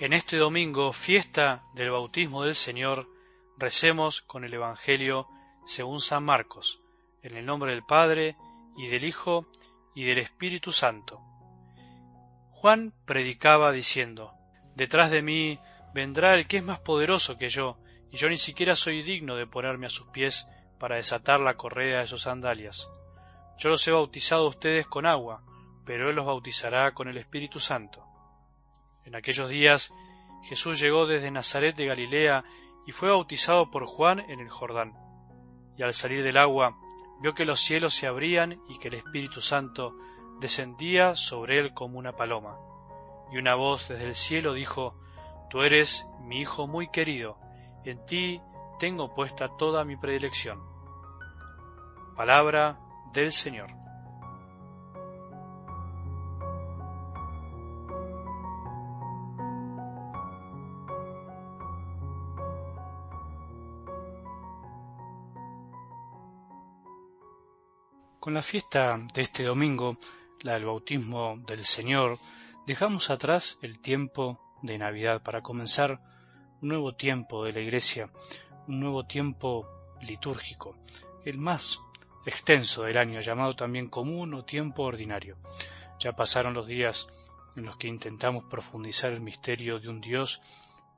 En este domingo, fiesta del bautismo del Señor, recemos con el Evangelio según San Marcos, en el nombre del Padre, y del Hijo, y del Espíritu Santo. Juan predicaba diciendo, Detrás de mí vendrá el que es más poderoso que yo, y yo ni siquiera soy digno de ponerme a sus pies para desatar la correa de sus sandalias. Yo los he bautizado a ustedes con agua, pero Él los bautizará con el Espíritu Santo. En aquellos días Jesús llegó desde Nazaret de Galilea y fue bautizado por Juan en el Jordán. Y al salir del agua vio que los cielos se abrían y que el Espíritu Santo descendía sobre él como una paloma. Y una voz desde el cielo dijo, Tú eres mi Hijo muy querido, en ti tengo puesta toda mi predilección. Palabra del Señor. Con la fiesta de este domingo, la del bautismo del Señor, dejamos atrás el tiempo de Navidad para comenzar un nuevo tiempo de la Iglesia, un nuevo tiempo litúrgico, el más extenso del año, llamado también común o tiempo ordinario. Ya pasaron los días en los que intentamos profundizar el misterio de un Dios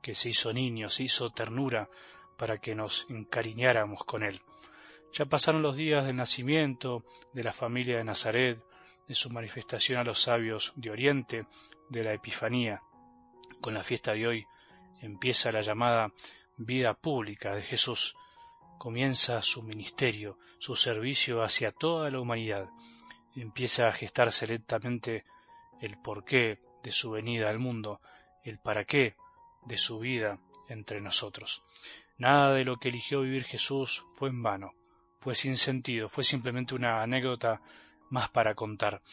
que se hizo niño, se hizo ternura para que nos encariñáramos con él. Ya pasaron los días del nacimiento de la familia de Nazaret, de su manifestación a los sabios de Oriente, de la Epifanía. Con la fiesta de hoy empieza la llamada vida pública de Jesús. Comienza su ministerio, su servicio hacia toda la humanidad. Empieza a gestarse lentamente el porqué de su venida al mundo, el para qué de su vida entre nosotros. Nada de lo que eligió vivir Jesús fue en vano fue sin sentido, fue simplemente una anécdota más para contar.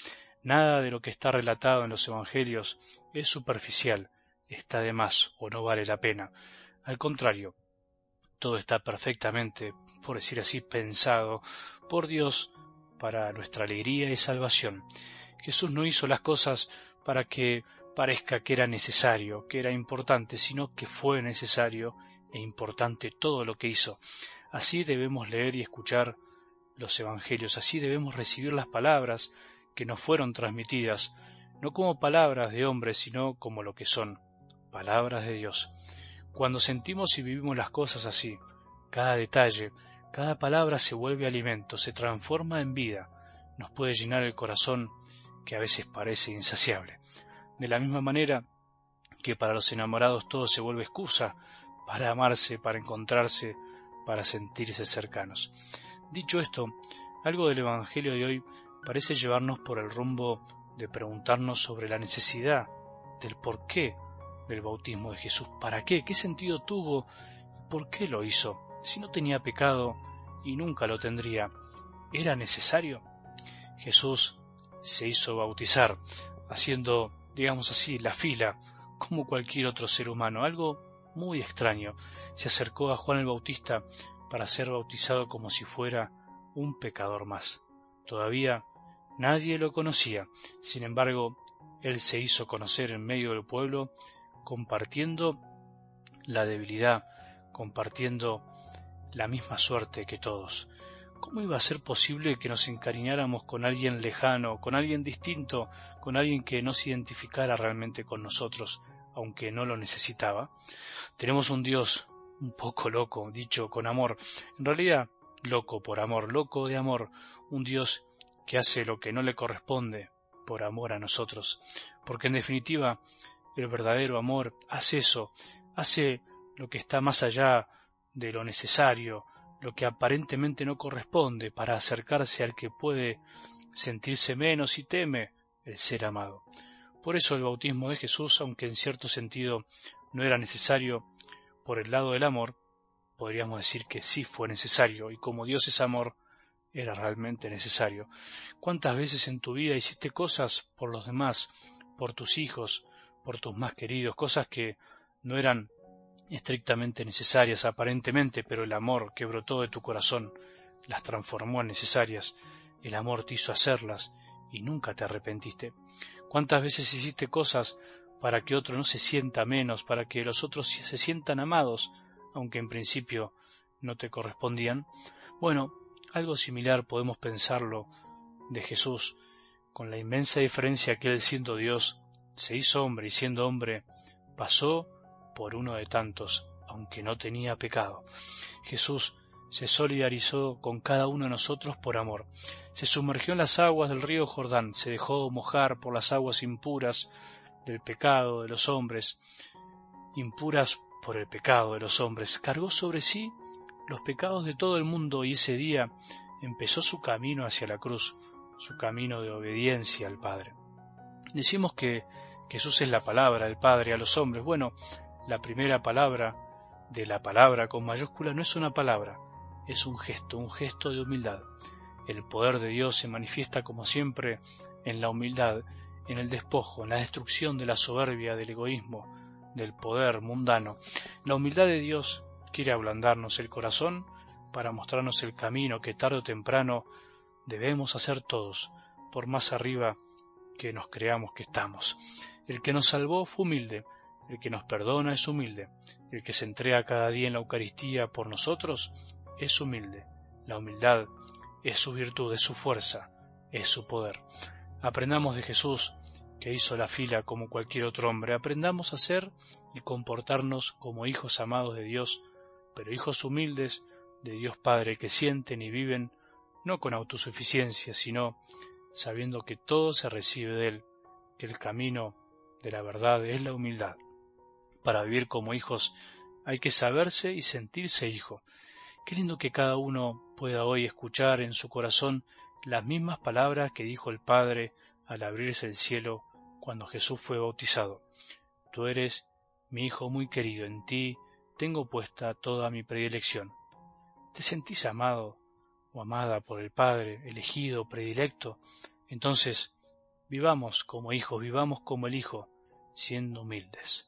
Nada de lo que está relatado en los Evangelios es superficial, está de más o no vale la pena. Al contrario, todo está perfectamente, por decir así, pensado por Dios para nuestra alegría y salvación. Jesús no hizo las cosas para que parezca que era necesario, que era importante, sino que fue necesario e importante todo lo que hizo. Así debemos leer y escuchar los Evangelios, así debemos recibir las palabras que nos fueron transmitidas, no como palabras de hombres, sino como lo que son, palabras de Dios. Cuando sentimos y vivimos las cosas así, cada detalle, cada palabra se vuelve alimento, se transforma en vida, nos puede llenar el corazón que a veces parece insaciable. De la misma manera que para los enamorados todo se vuelve excusa para amarse, para encontrarse, para sentirse cercanos. Dicho esto, algo del Evangelio de hoy parece llevarnos por el rumbo de preguntarnos sobre la necesidad del porqué del bautismo de Jesús. ¿Para qué? ¿Qué sentido tuvo? ¿Por qué lo hizo? Si no tenía pecado y nunca lo tendría, ¿era necesario? Jesús se hizo bautizar, haciendo, digamos así, la fila, como cualquier otro ser humano, algo muy extraño, se acercó a Juan el Bautista para ser bautizado como si fuera un pecador más. Todavía nadie lo conocía, sin embargo, él se hizo conocer en medio del pueblo, compartiendo la debilidad, compartiendo la misma suerte que todos. ¿Cómo iba a ser posible que nos encariñáramos con alguien lejano, con alguien distinto, con alguien que no se identificara realmente con nosotros, aunque no lo necesitaba. Tenemos un Dios un poco loco, dicho con amor, en realidad loco por amor, loco de amor, un Dios que hace lo que no le corresponde por amor a nosotros, porque en definitiva el verdadero amor hace eso, hace lo que está más allá de lo necesario, lo que aparentemente no corresponde para acercarse al que puede sentirse menos y teme el ser amado. Por eso el bautismo de Jesús, aunque en cierto sentido no era necesario por el lado del amor, podríamos decir que sí fue necesario, y como Dios es amor, era realmente necesario. ¿Cuántas veces en tu vida hiciste cosas por los demás, por tus hijos, por tus más queridos, cosas que no eran estrictamente necesarias aparentemente, pero el amor que brotó de tu corazón las transformó en necesarias, el amor te hizo hacerlas y nunca te arrepentiste. ¿Cuántas veces hiciste cosas para que otro no se sienta menos, para que los otros se sientan amados, aunque en principio no te correspondían. Bueno, algo similar podemos pensarlo de Jesús, con la inmensa diferencia que él siendo Dios, se hizo hombre y siendo hombre, pasó por uno de tantos, aunque no tenía pecado. Jesús se solidarizó con cada uno de nosotros por amor. Se sumergió en las aguas del río Jordán, se dejó mojar por las aguas impuras del pecado de los hombres, impuras por el pecado de los hombres. Cargó sobre sí los pecados de todo el mundo y ese día empezó su camino hacia la cruz, su camino de obediencia al Padre. Decimos que Jesús es la palabra del Padre a los hombres. Bueno, la primera palabra de la palabra con mayúscula no es una palabra, es un gesto, un gesto de humildad. El poder de Dios se manifiesta como siempre en la humildad, en el despojo, en la destrucción de la soberbia, del egoísmo, del poder mundano. La humildad de Dios quiere ablandarnos el corazón para mostrarnos el camino que tarde o temprano debemos hacer todos, por más arriba que nos creamos que estamos. El que nos salvó fue humilde, el que nos perdona es humilde, el que se entrega cada día en la Eucaristía por nosotros es humilde. La humildad es su virtud, es su fuerza, es su poder. Aprendamos de Jesús, que hizo la fila como cualquier otro hombre. Aprendamos a ser y comportarnos como hijos amados de Dios, pero hijos humildes de Dios Padre que sienten y viven no con autosuficiencia, sino sabiendo que todo se recibe de Él, que el camino de la verdad es la humildad. Para vivir como hijos hay que saberse y sentirse hijo, Qué lindo que cada uno pueda hoy escuchar en su corazón las mismas palabras que dijo el Padre al abrirse el cielo cuando Jesús fue bautizado. Tú eres mi Hijo muy querido, en ti tengo puesta toda mi predilección. ¿Te sentís amado o amada por el Padre, elegido, predilecto? Entonces, vivamos como hijos, vivamos como el Hijo, siendo humildes.